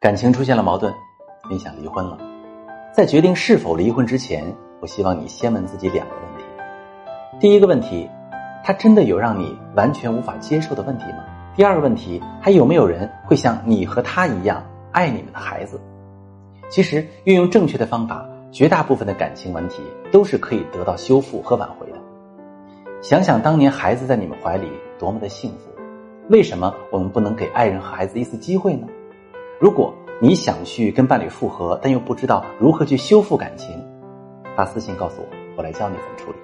感情出现了矛盾，你想离婚了，在决定是否离婚之前，我希望你先问自己两个问题：第一个问题，他真的有让你完全无法接受的问题吗？第二个问题，还有没有人会像你和他一样爱你们的孩子？其实，运用正确的方法，绝大部分的感情问题都是可以得到修复和挽回的。想想当年孩子在你们怀里多么的幸福，为什么我们不能给爱人和孩子一次机会呢？如果你想去跟伴侣复合，但又不知道如何去修复感情，发私信告诉我，我来教你怎么处理。